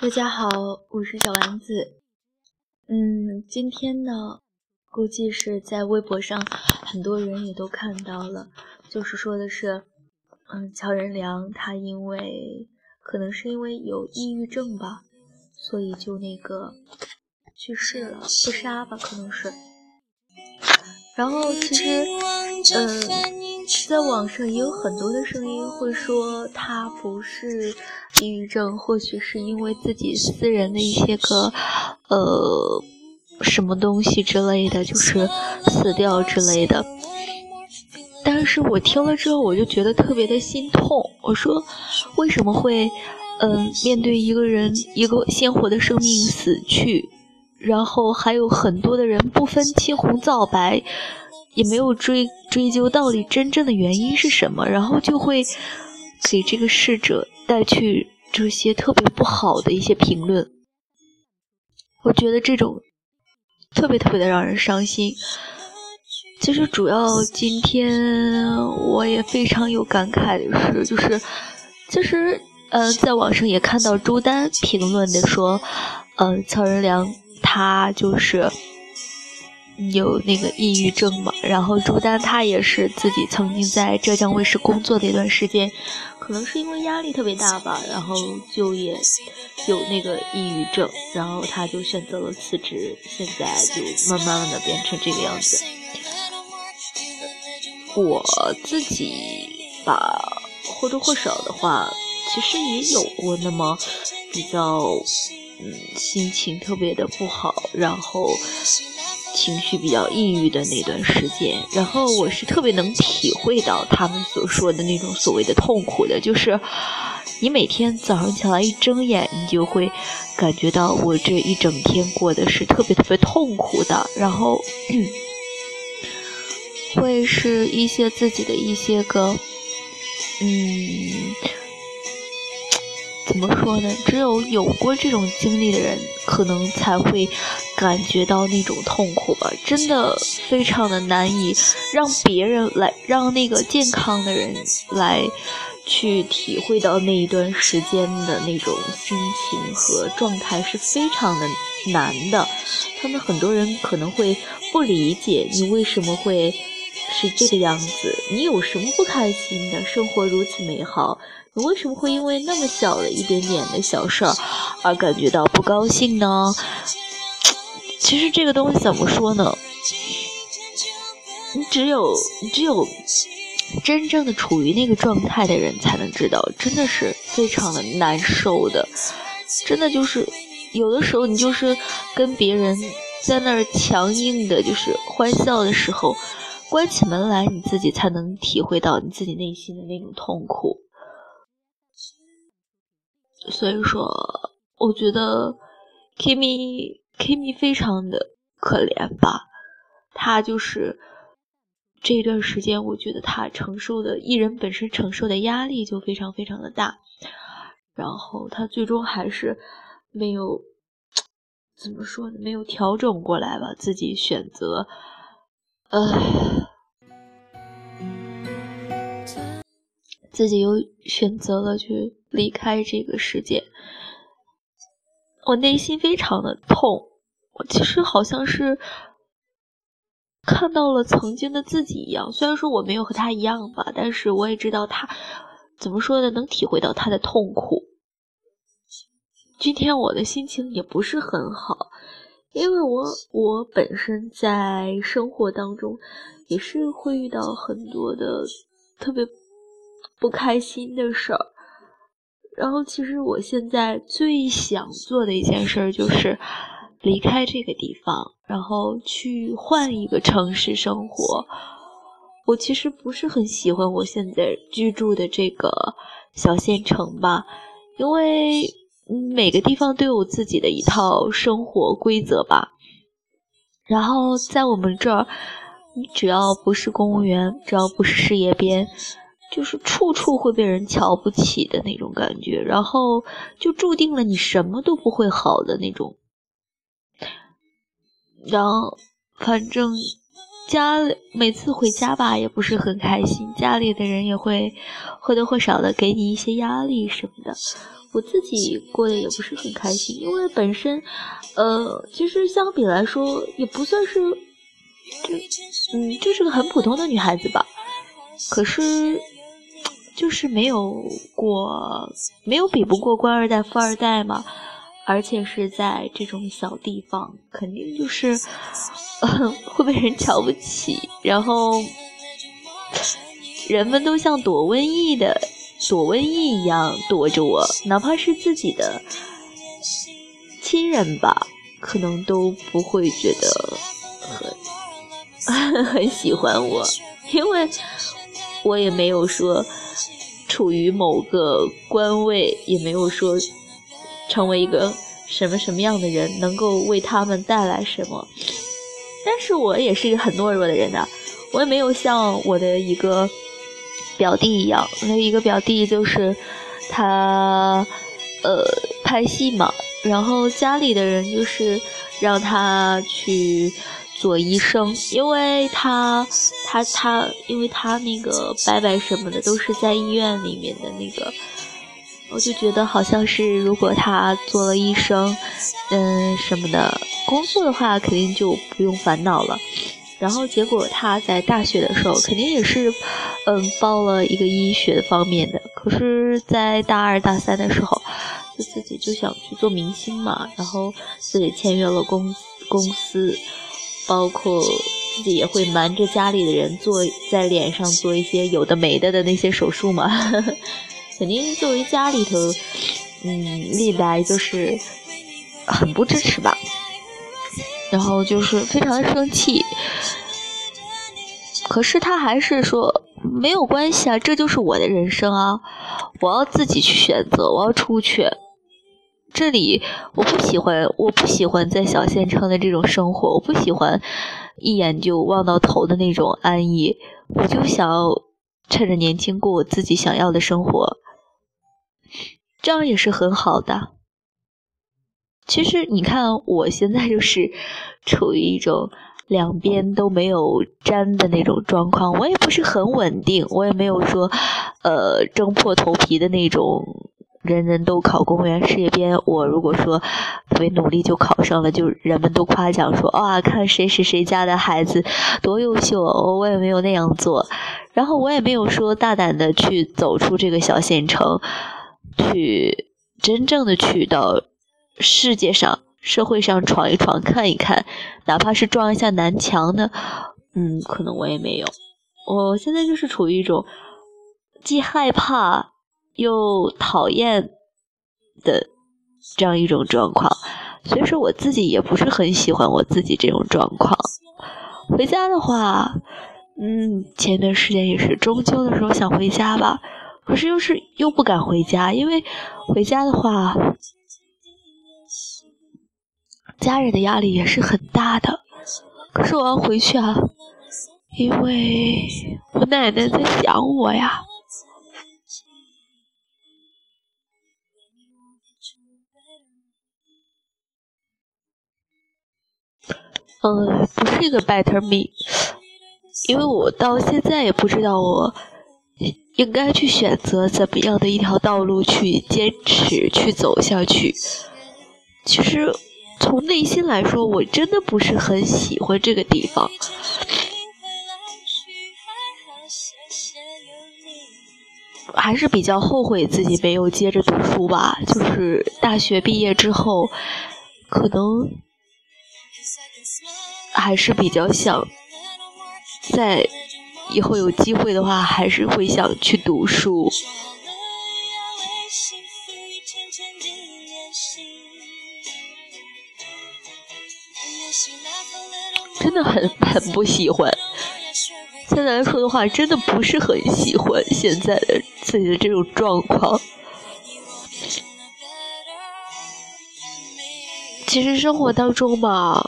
大家好，我是小丸子。嗯，今天呢，估计是在微博上很多人也都看到了，就是说的是，嗯，乔任梁他因为可能是因为有抑郁症吧，所以就那个去世了，自杀吧，可能是。然后其实，嗯，在网上也有很多的声音会说他不是抑郁症，或许是因为自己私人的一些个，呃，什么东西之类的，就是死掉之类的。但是我听了之后，我就觉得特别的心痛。我说，为什么会，嗯，面对一个人一个鲜活的生命死去？然后还有很多的人不分青红皂白，也没有追追究到底真正的原因是什么，然后就会给这个逝者带去这些特别不好的一些评论。我觉得这种特别特别的让人伤心。其实主要今天我也非常有感慨的是，就是其实呃，在网上也看到朱丹评论的说，呃，曹仁良。他就是有那个抑郁症嘛，然后朱丹他也是自己曾经在浙江卫视工作的一段时间，可能是因为压力特别大吧，然后就也有那个抑郁症，然后他就选择了辞职，现在就慢慢的变成这个样子。我自己吧，或多或少的话，其实也有过那么比较。嗯，心情特别的不好，然后情绪比较抑郁的那段时间，然后我是特别能体会到他们所说的那种所谓的痛苦的，就是你每天早上起来一睁眼，你就会感觉到我这一整天过的是特别特别痛苦的，然后会是一些自己的一些个，嗯。怎么说呢？只有有过这种经历的人，可能才会感觉到那种痛苦吧。真的非常的难以让别人来，让那个健康的人来去体会到那一段时间的那种心情和状态是非常的难的。他们很多人可能会不理解你为什么会是这个样子，你有什么不开心的？生活如此美好。你为什么会因为那么小的一点点的小事儿而感觉到不高兴呢？其实这个东西怎么说呢？你只有你只有真正的处于那个状态的人才能知道，真的是非常的难受的。真的就是有的时候你就是跟别人在那儿强硬的，就是欢笑的时候，关起门来你自己才能体会到你自己内心的那种痛苦。所以说，我觉得 Kimi Kimi 非常的可怜吧。他就是这一段时间，我觉得他承受的艺人本身承受的压力就非常非常的大。然后他最终还是没有怎么说呢？没有调整过来吧，自己选择，呃。自己又选择了去离开这个世界，我内心非常的痛。我其实好像是看到了曾经的自己一样，虽然说我没有和他一样吧，但是我也知道他怎么说呢，能体会到他的痛苦。今天我的心情也不是很好，因为我我本身在生活当中也是会遇到很多的特别。不开心的事儿，然后其实我现在最想做的一件事就是离开这个地方，然后去换一个城市生活。我其实不是很喜欢我现在居住的这个小县城吧，因为每个地方都有自己的一套生活规则吧。然后在我们这儿，你只要不是公务员，只要不是事业编。就是处处会被人瞧不起的那种感觉，然后就注定了你什么都不会好的那种。然后，反正家每次回家吧，也不是很开心，家里的人也会或多或少的给你一些压力什么的。我自己过得也不是很开心，因为本身，呃，其实相比来说也不算是，就嗯，就是个很普通的女孩子吧。可是，就是没有过，没有比不过官二代、富二代嘛。而且是在这种小地方，肯定就是 会被人瞧不起，然后人们都像躲瘟疫的躲瘟疫一样躲着我，哪怕是自己的亲人吧，可能都不会觉得很 很喜欢我，因为我也没有说处于某个官位，也没有说。成为一个什么什么样的人，能够为他们带来什么？但是我也是一个很懦弱的人呐，我也没有像我的一个表弟一样，那一个表弟就是他呃拍戏嘛，然后家里的人就是让他去做医生，因为他他他，因为他那个伯伯什么的都是在医院里面的那个。我就觉得好像是，如果他做了医生，嗯，什么的工作的话，肯定就不用烦恼了。然后结果他在大学的时候，肯定也是，嗯，报了一个医学方面的。可是，在大二大三的时候，就自己就想去做明星嘛，然后自己签约了公公司，包括自己也会瞒着家里的人做在脸上做一些有的没的的那些手术嘛。肯定作为家里头，嗯，历来就是很不支持吧，然后就是非常的生气。可是他还是说没有关系啊，这就是我的人生啊，我要自己去选择，我要出去。这里我不喜欢，我不喜欢在小县城的这种生活，我不喜欢一眼就望到头的那种安逸，我就想趁着年轻过我自己想要的生活。这样也是很好的。其实你看，我现在就是处于一种两边都没有沾的那种状况。我也不是很稳定，我也没有说，呃，争破头皮的那种。人人都考公务员事业编，我如果说特别努力就考上了，就人们都夸奖说，哇，看谁是谁家的孩子多优秀。我也没有那样做，然后我也没有说大胆的去走出这个小县城。去真正的去到世界上、社会上闯一闯、看一看，哪怕是撞一下南墙呢，嗯，可能我也没有。我现在就是处于一种既害怕又讨厌的这样一种状况，所以说我自己也不是很喜欢我自己这种状况。回家的话，嗯，前段时间也是中秋的时候想回家吧。可是又是又不敢回家，因为回家的话，家人的压力也是很大的。可是我要回去啊，因为我奶奶在想我呀。嗯，不是一个 better me，因为我到现在也不知道我。应该去选择怎么样的一条道路去坚持去走下去。其实从内心来说，我真的不是很喜欢这个地方，还是比较后悔自己没有接着读书吧。就是大学毕业之后，可能还是比较想在。以后有机会的话，还是会想去读书。真的很很不喜欢。现在来说的话，真的不是很喜欢现在的自己的这种状况。其实生活当中嘛。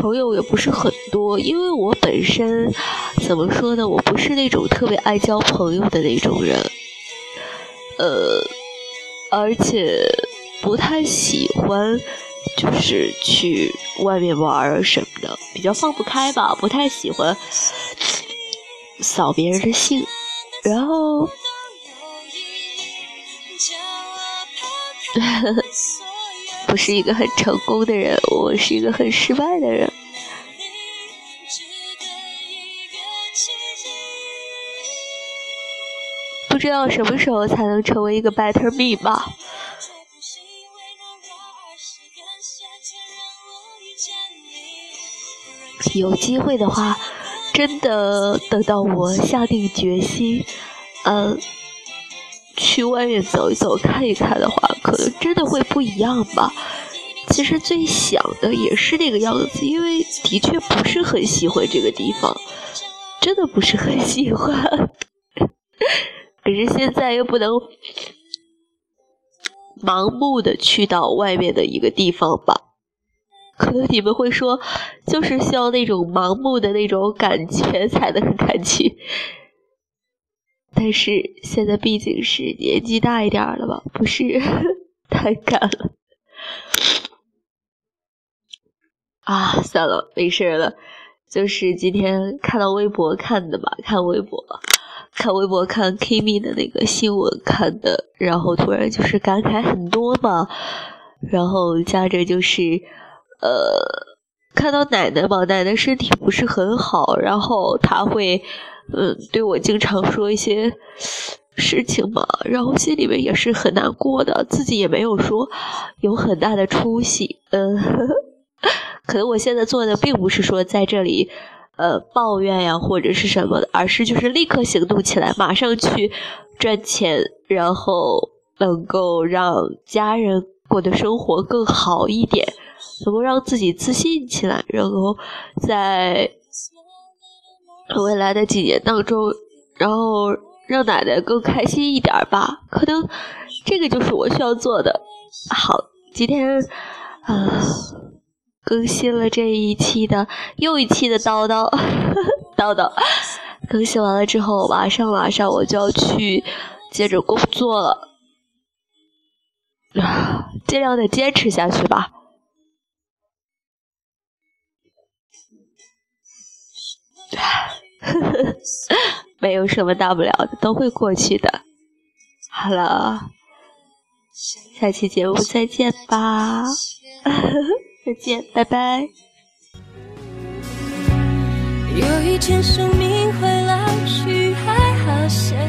朋友也不是很多，因为我本身怎么说呢，我不是那种特别爱交朋友的那种人，呃，而且不太喜欢就是去外面玩什么的，比较放不开吧，不太喜欢扫别人的兴，然后。不是一个很成功的人，我是一个很失败的人。不知道什么时候才能成为一个 better me 吧。有机会的话，真的等到我下定决心，嗯。去外面走一走、看一看的话，可能真的会不一样吧。其实最想的也是那个样子，因为的确不是很喜欢这个地方，真的不是很喜欢。可是现在又不能盲目的去到外面的一个地方吧。可能你们会说，就是需要那种盲目的那种感觉才能敢去。但是现在毕竟是年纪大一点了吧，不是 太敢了啊！算了，没事了。就是今天看到微博看的吧，看微博，看微博看 Kimi 的那个新闻看的，然后突然就是感慨很多嘛，然后加着就是呃，看到奶奶嘛，奶奶身体不是很好，然后她会。嗯，对我经常说一些事情嘛，然后心里面也是很难过的，自己也没有说有很大的出息。嗯，可能我现在做的并不是说在这里呃抱怨呀或者是什么的，而是就是立刻行动起来，马上去赚钱，然后能够让家人过的生活更好一点，能够让自己自信起来，然后在。未来的几年当中，然后让奶奶更开心一点吧。可能这个就是我需要做的。好，今天啊，更新了这一期的又一期的叨叨 叨叨。更新完了之后，马上马上我就要去接着工作了。啊，尽量的坚持下去吧。没有什么大不了的，都会过去的。好了，下期节目再见吧，再见，拜拜。有一天生命会老去，还好些。